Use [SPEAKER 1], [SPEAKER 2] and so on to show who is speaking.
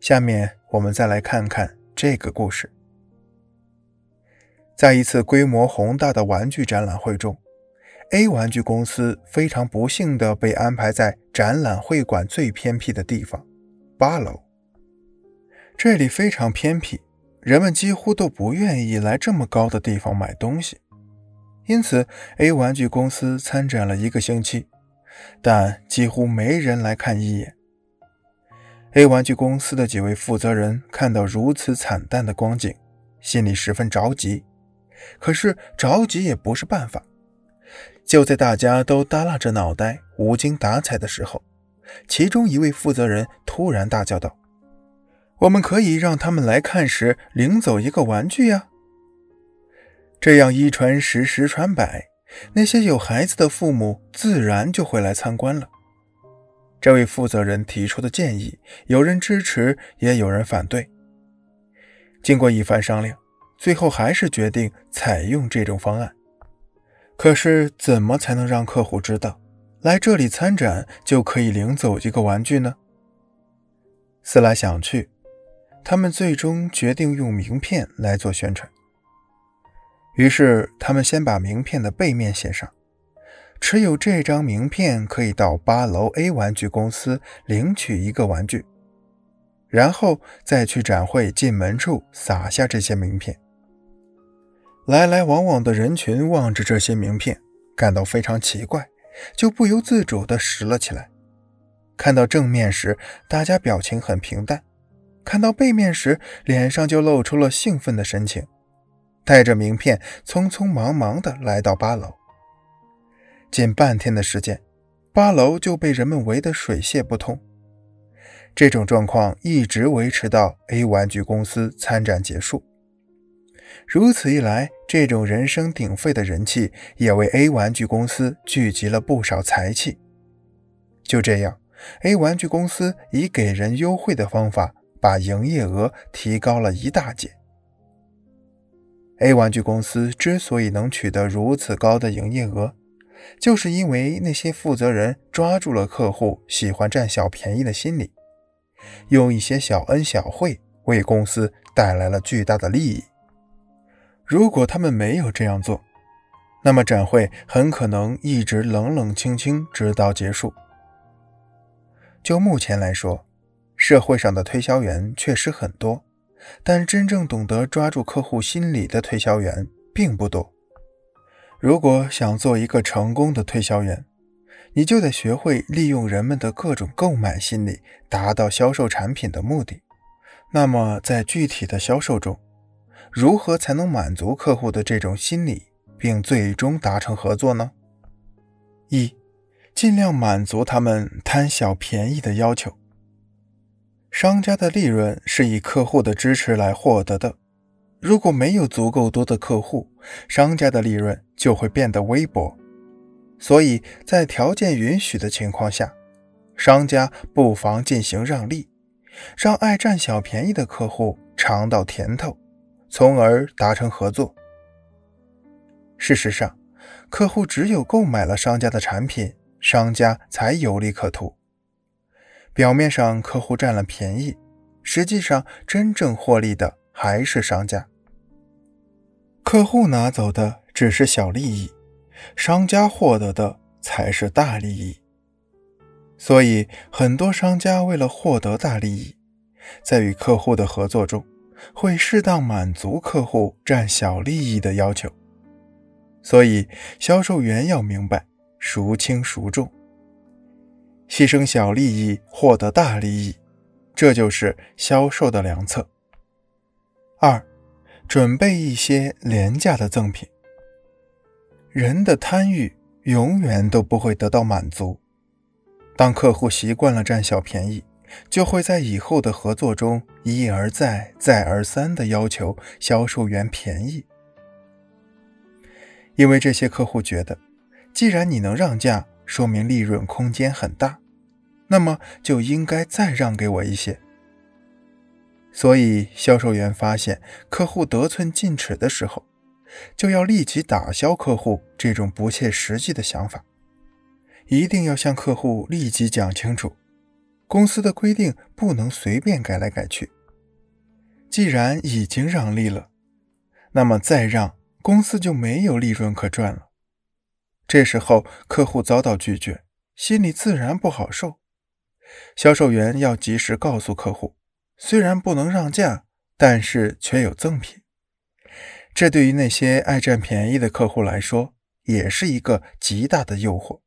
[SPEAKER 1] 下面我们再来看看这个故事。在一次规模宏大的玩具展览会中，A 玩具公司非常不幸地被安排在展览会馆最偏僻的地方——八楼。这里非常偏僻，人们几乎都不愿意来这么高的地方买东西。因此，A 玩具公司参展了一个星期，但几乎没人来看一眼。A 玩具公司的几位负责人看到如此惨淡的光景，心里十分着急。可是着急也不是办法。就在大家都耷拉着脑袋、无精打采的时候，其中一位负责人突然大叫道：“我们可以让他们来看时领走一个玩具呀！这样一传十，十传百，那些有孩子的父母自然就会来参观了。”这位负责人提出的建议，有人支持，也有人反对。经过一番商量。最后还是决定采用这种方案。可是，怎么才能让客户知道来这里参展就可以领走一个玩具呢？思来想去，他们最终决定用名片来做宣传。于是，他们先把名片的背面写上：“持有这张名片可以到八楼 A 玩具公司领取一个玩具。”然后再去展会进门处撒下这些名片。来来往往的人群望着这些名片，感到非常奇怪，就不由自主地拾了起来。看到正面时，大家表情很平淡；看到背面时，脸上就露出了兴奋的神情。带着名片，匆匆忙忙地来到八楼。近半天的时间，八楼就被人们围得水泄不通。这种状况一直维持到 A 玩具公司参展结束。如此一来，这种人声鼎沸的人气也为 A 玩具公司聚集了不少财气。就这样，A 玩具公司以给人优惠的方法，把营业额提高了一大截。A 玩具公司之所以能取得如此高的营业额，就是因为那些负责人抓住了客户喜欢占小便宜的心理，用一些小恩小惠为公司带来了巨大的利益。如果他们没有这样做，那么展会很可能一直冷冷清清，直到结束。就目前来说，社会上的推销员确实很多，但真正懂得抓住客户心理的推销员并不多。如果想做一个成功的推销员，你就得学会利用人们的各种购买心理，达到销售产品的目的。那么，在具体的销售中，如何才能满足客户的这种心理，并最终达成合作呢？一，尽量满足他们贪小便宜的要求。商家的利润是以客户的支持来获得的，如果没有足够多的客户，商家的利润就会变得微薄。所以在条件允许的情况下，商家不妨进行让利，让爱占小便宜的客户尝到甜头。从而达成合作。事实上，客户只有购买了商家的产品，商家才有利可图。表面上客户占了便宜，实际上真正获利的还是商家。客户拿走的只是小利益，商家获得的才是大利益。所以，很多商家为了获得大利益，在与客户的合作中。会适当满足客户占小利益的要求，所以销售员要明白孰轻孰重，牺牲小利益获得大利益，这就是销售的良策。二，准备一些廉价的赠品。人的贪欲永远都不会得到满足，当客户习惯了占小便宜。就会在以后的合作中一而再、再而三地要求销售员便宜，因为这些客户觉得，既然你能让价，说明利润空间很大，那么就应该再让给我一些。所以，销售员发现客户得寸进尺的时候，就要立即打消客户这种不切实际的想法，一定要向客户立即讲清楚。公司的规定不能随便改来改去。既然已经让利了，那么再让公司就没有利润可赚了。这时候客户遭到拒绝，心里自然不好受。销售员要及时告诉客户，虽然不能让价，但是却有赠品。这对于那些爱占便宜的客户来说，也是一个极大的诱惑。